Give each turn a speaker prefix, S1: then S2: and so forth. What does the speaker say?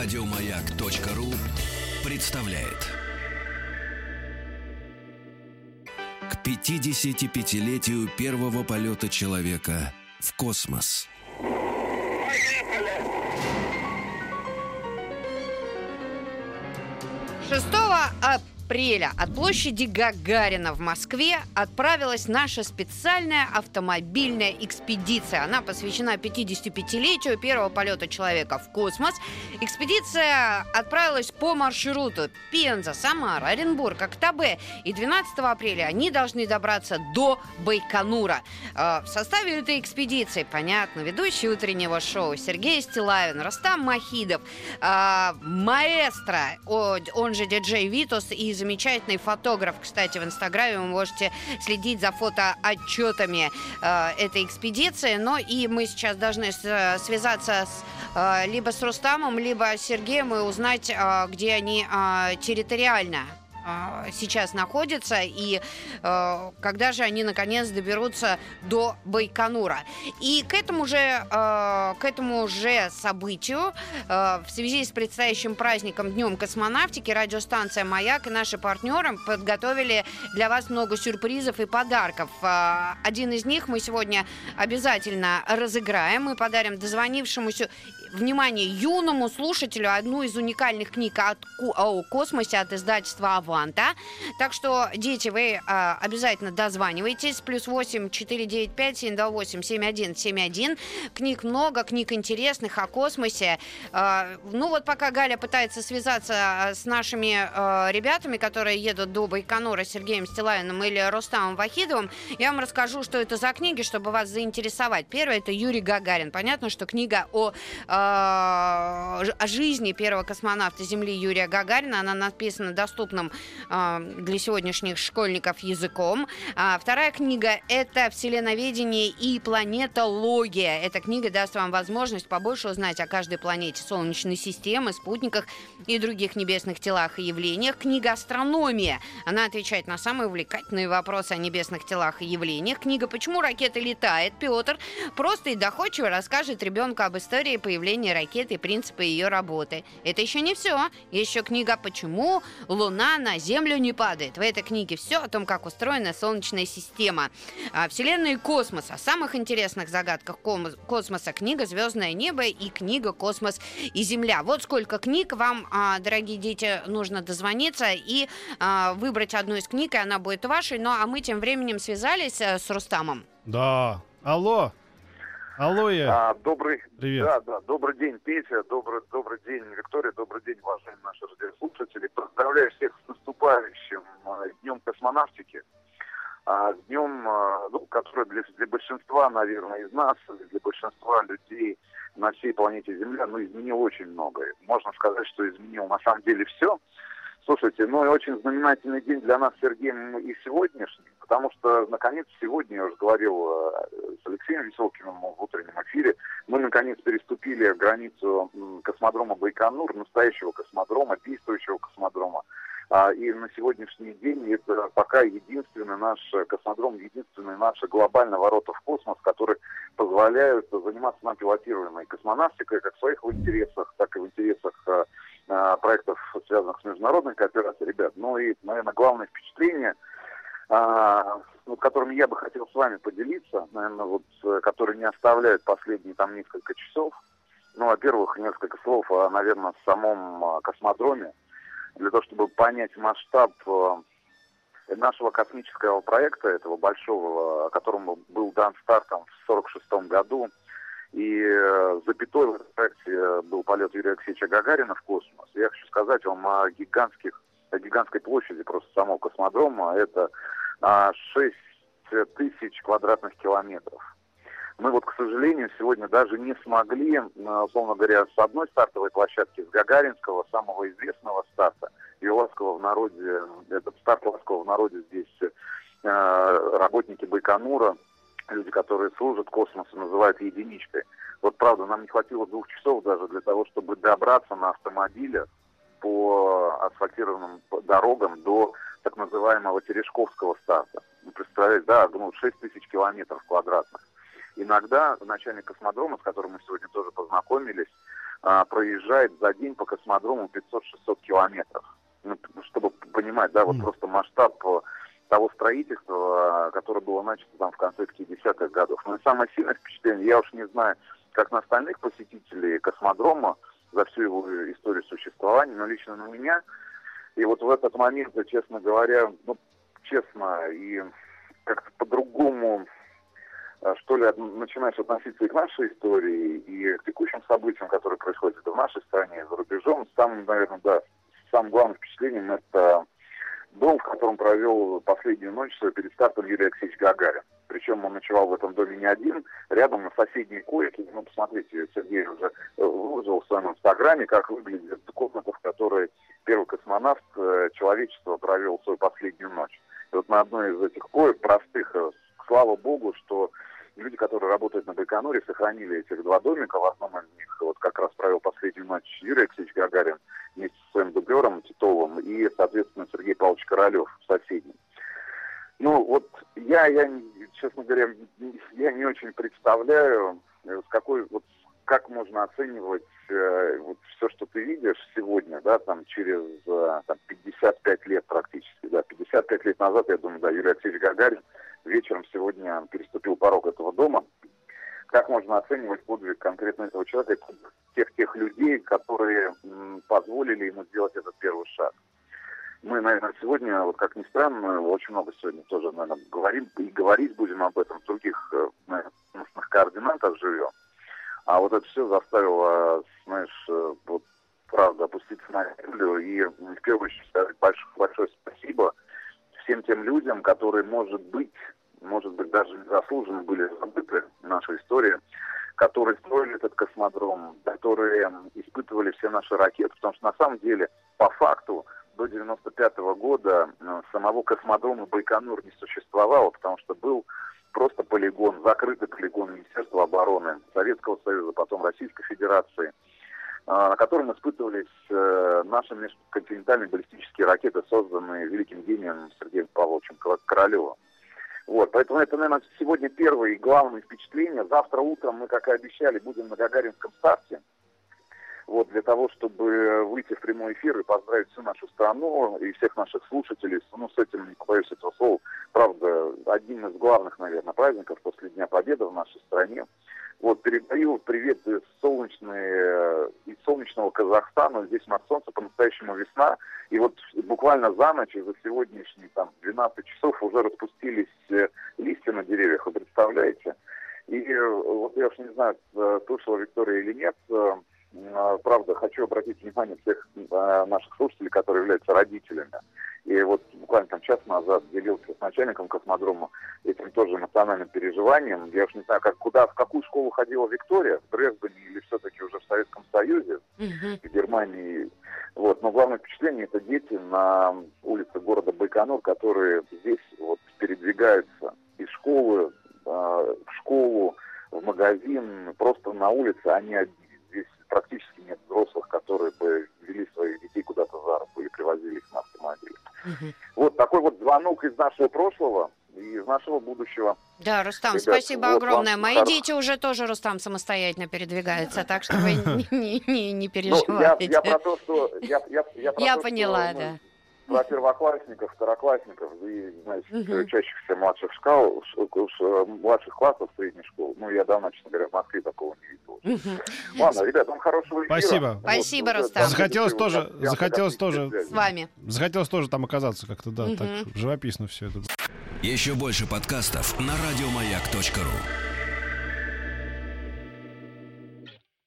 S1: Радиомаяк.ру представляет. К 55-летию первого полета человека в космос.
S2: Шестого апреля от площади Гагарина в Москве отправилась наша специальная автомобильная экспедиция. Она посвящена 55-летию первого полета человека в космос. Экспедиция отправилась по маршруту Пенза, Самара, Оренбург, Актабе. И 12 апреля они должны добраться до Байконура. Э, В составе этой экспедиции, понятно, ведущий утреннего шоу Сергей Стилавин, Растам Махидов, э, маэстро, он же диджей Витус и замечательный фотограф. Кстати, в Инстаграме вы можете следить за фотоотчетами э, этой экспедиции. Но и мы сейчас должны с- связаться с, э, либо с Рустамом, либо с Сергеем и узнать, э, где они э, территориально э, сейчас находятся и э, когда же они наконец доберутся до Байконура. И к этому же, э, к этому же событию э, в связи с предстоящим праздником Днем космонавтики радиостанция «Маяк» и наши партнеры подготовили для вас много сюрпризов и подарков. Э, Один из них мы сегодня обязательно разыграем. Мы подарим дозвонившемуся внимание, юному слушателю одну из уникальных книг от, о космосе от издательства «Аванта». Так что, дети, вы а, обязательно дозванивайтесь. Плюс 8 495 728 7171. Книг много, книг интересных о космосе. А, ну вот пока Галя пытается связаться а, с нашими а, ребятами, которые едут до Байконура, Сергеем Стилавиным или Рустамом Вахидовым, я вам расскажу, что это за книги, чтобы вас заинтересовать. Первое – это Юрий Гагарин. Понятно, что книга о, э, о жизни первого космонавта Земли Юрия Гагарина. Она написана доступным э, для сегодняшних школьников языком. А вторая книга – это «Вселеноведение и планетология». Эта книга даст вам возможность побольше узнать о каждой планете Солнечной системы, спутниках и других небесных телах и явлениях. Книга «Астрономия». Она отвечает на самые увлекательные вопросы о небесных телах и явлениях. Книга «Почему ракета летает?» Петр просто и доходчиво расскажет ребенку об истории появления ракеты и принципы ее работы. Это еще не все. Еще книга «Почему Луна на Землю не падает?». В этой книге все о том, как устроена Солнечная система. А, Вселенная и космос. О самых интересных загадках космоса. Книга «Звездное небо» и книга «Космос и Земля». Вот сколько книг вам, а, дорогие дети, нужно дозвониться и а, выбрать одну из книг, и она будет вашей. Ну, а мы тем временем связались э, с Рустамом.
S3: Да. Алло. Алло, я.
S4: А, добрый,
S3: Привет.
S4: Да, да, добрый день, Петя, добрый, добрый день, Виктория, добрый день, уважаемые наши радиослушатели. Поздравляю всех с наступающим а, Днем космонавтики. А, днем, а, ну, который для, для большинства, наверное, из нас, для большинства людей на всей планете Земля, ну, изменил очень многое. Можно сказать, что изменил на самом деле все. Слушайте, ну и очень знаменательный день для нас с Сергеем и сегодняшний, потому что, наконец, сегодня, я уже говорил э, с Алексеем Веселкиным в утреннем эфире, мы, наконец, переступили границу космодрома Байконур, настоящего космодрома, действующего космодрома. А, И на сегодняшний день это пока единственный наш космодром, единственный наш глобальный ворота в космос, которые позволяют заниматься нам пилотируемой космонавтикой как в своих интересах, так и в интересах а, проектов, связанных с международной кооперацией, ребят. Ну и, наверное, главное впечатление, а, вот, которым я бы хотел с вами поделиться, наверное, вот, э, которые не оставляют последние там несколько часов. Ну, во-первых, несколько слов, о, наверное, в самом а, космодроме, для того, чтобы понять масштаб э, нашего космического проекта, этого большого, которому был дан стартом в 1946 году. И э, запятой в этом проекте был полет Юрия Алексеевича Гагарина в космос. Я хочу сказать вам о гигантских, о гигантской площади просто самого космодрома. Это 6 тысяч квадратных километров. Мы вот, к сожалению, сегодня даже не смогли, условно говоря, с одной стартовой площадки, с Гагаринского, самого известного старта, Юлавского в народе, этот старт Ласкового в народе здесь э, работники Байконура, люди, которые служат космосу, называют единичкой. Вот правда, нам не хватило двух часов даже для того, чтобы добраться на автомобиле по асфальтированным дорогам до так называемого Терешковского старта. Вы представляете, да, ну, 6 тысяч километров квадратных. Иногда начальник космодрома, с которым мы сегодня тоже познакомились, а, проезжает за день по космодрому 500-600 километров. Ну, чтобы понимать, да, вот mm. просто масштаб э, того строительства, которое было начато там в конце 50-х годов. Но самое сильное впечатление, я уж не знаю, как на остальных посетителей космодрома за всю его историю существования, но лично на меня. И вот в этот момент, честно говоря, ну, честно, и как-то по-другому а, что ли, начинаешь относиться и к нашей истории, и к текущим событиям, которые происходят в нашей стране, за рубежом. Самым, наверное, да, самым главным впечатлением это дом, в котором провел последнюю ночь перед стартом Юрий Алексеевич Гагарин. Причем он ночевал в этом доме не один, рядом на соседней койке. Ну, посмотрите, Сергей уже э, выложил в своем инстаграме, как выглядит комната, в которой первый космонавт э, человечества провел свою последнюю ночь. И вот на одной из этих коек, простых, э, слава богу, что люди, которые работают на Байконуре, сохранили этих два домика. В одном из них вот как раз провел последнюю ночь Юрий Алексеевич Гагарин вместе с своим дублером Титовым и, соответственно, Сергей Павлович Королев в соседнем. Ну, вот я, я, честно говоря, я не очень представляю, э, с какой, вот, как можно оценивать ты видишь сегодня, да, там, через э, там, 55 лет практически, да, 55 лет назад, я думаю, да, Юрий Алексеевич Гагарин вечером сегодня переступил порог этого дома. Как можно оценивать подвиг конкретно этого человека, тех тех людей, которые м, позволили ему сделать этот первый шаг? Мы, наверное, сегодня, вот как ни странно, очень много сегодня тоже, наверное, говорим и говорить будем об этом в других, э, наверное, координатах живем. А вот это все заставило, знаешь, э, вот, правда, опуститься на землю и в первую очередь сказать большое, большое спасибо всем тем людям, которые, может быть, может быть, даже незаслуженно были забыты в нашей истории, которые строили этот космодром, которые испытывали все наши ракеты, потому что на самом деле, по факту, до 95 -го года э, самого космодрома Байконур не существовало, потому что был просто полигон, закрытый полигон Министерства обороны Советского Союза, потом Российской Федерации – на котором испытывались э, наши межконтинентальные баллистические ракеты, созданные великим гением Сергеем Павловичем Королевым. Вот, поэтому это, наверное, сегодня первое и главное впечатление. Завтра утром мы, как и обещали, будем на Гагаринском старте. Вот, для того, чтобы выйти в прямой эфир и поздравить всю нашу страну и всех наших слушателей, ну, с этим, не побоюсь этого слова, правда, один из главных, наверное, праздников после Дня Победы в нашей стране. Вот, передаю привет из, солнечной, э, из солнечного Казахстана. Здесь на солнце по-настоящему весна. И вот буквально за ночь, за сегодняшние там 12 часов уже распустились э, листья на деревьях, вы представляете? И э, вот я уж не знаю, слышала Виктория или нет, правда, хочу обратить внимание всех наших слушателей, которые являются родителями. И вот буквально там час назад делился с начальником космодрома этим тоже эмоциональным переживанием. Я уж не знаю, как, куда, в какую школу ходила Виктория, в Дрездене или все-таки уже в Советском Союзе, uh-huh. в Германии. Вот. Но главное впечатление это дети на улице города Байконур, которые здесь вот передвигаются из школы э, в школу, в магазин, просто на улице они одни. Здесь практически нет взрослых, которые бы вели своих детей куда-то за руку или привозили их. Угу. Вот такой вот звонок из нашего прошлого и из нашего будущего.
S2: Да, Рустам, Ребят, спасибо вот огромное. Мои хорош... дети уже тоже, Рустам, самостоятельно передвигаются, так что вы не, не, не переживайте. Ну,
S4: я, я про то, что... Я, я,
S2: я, про я то, поняла, что да. Мы
S4: про первоклассников, второклассников и, значит, угу. учащихся младших школ, младших классов средней школы. Ну, я давно, честно говоря, в Москве такого не видел. Угу. Ладно, ребят, вам хорошего эфира.
S3: Спасибо.
S2: Спасибо, Рустам.
S3: Захотелось тоже, захотелось тоже...
S2: С вами.
S3: Захотелось тоже там оказаться как-то, да, угу. так живописно все это.
S1: Еще больше подкастов на радиомаяк.ру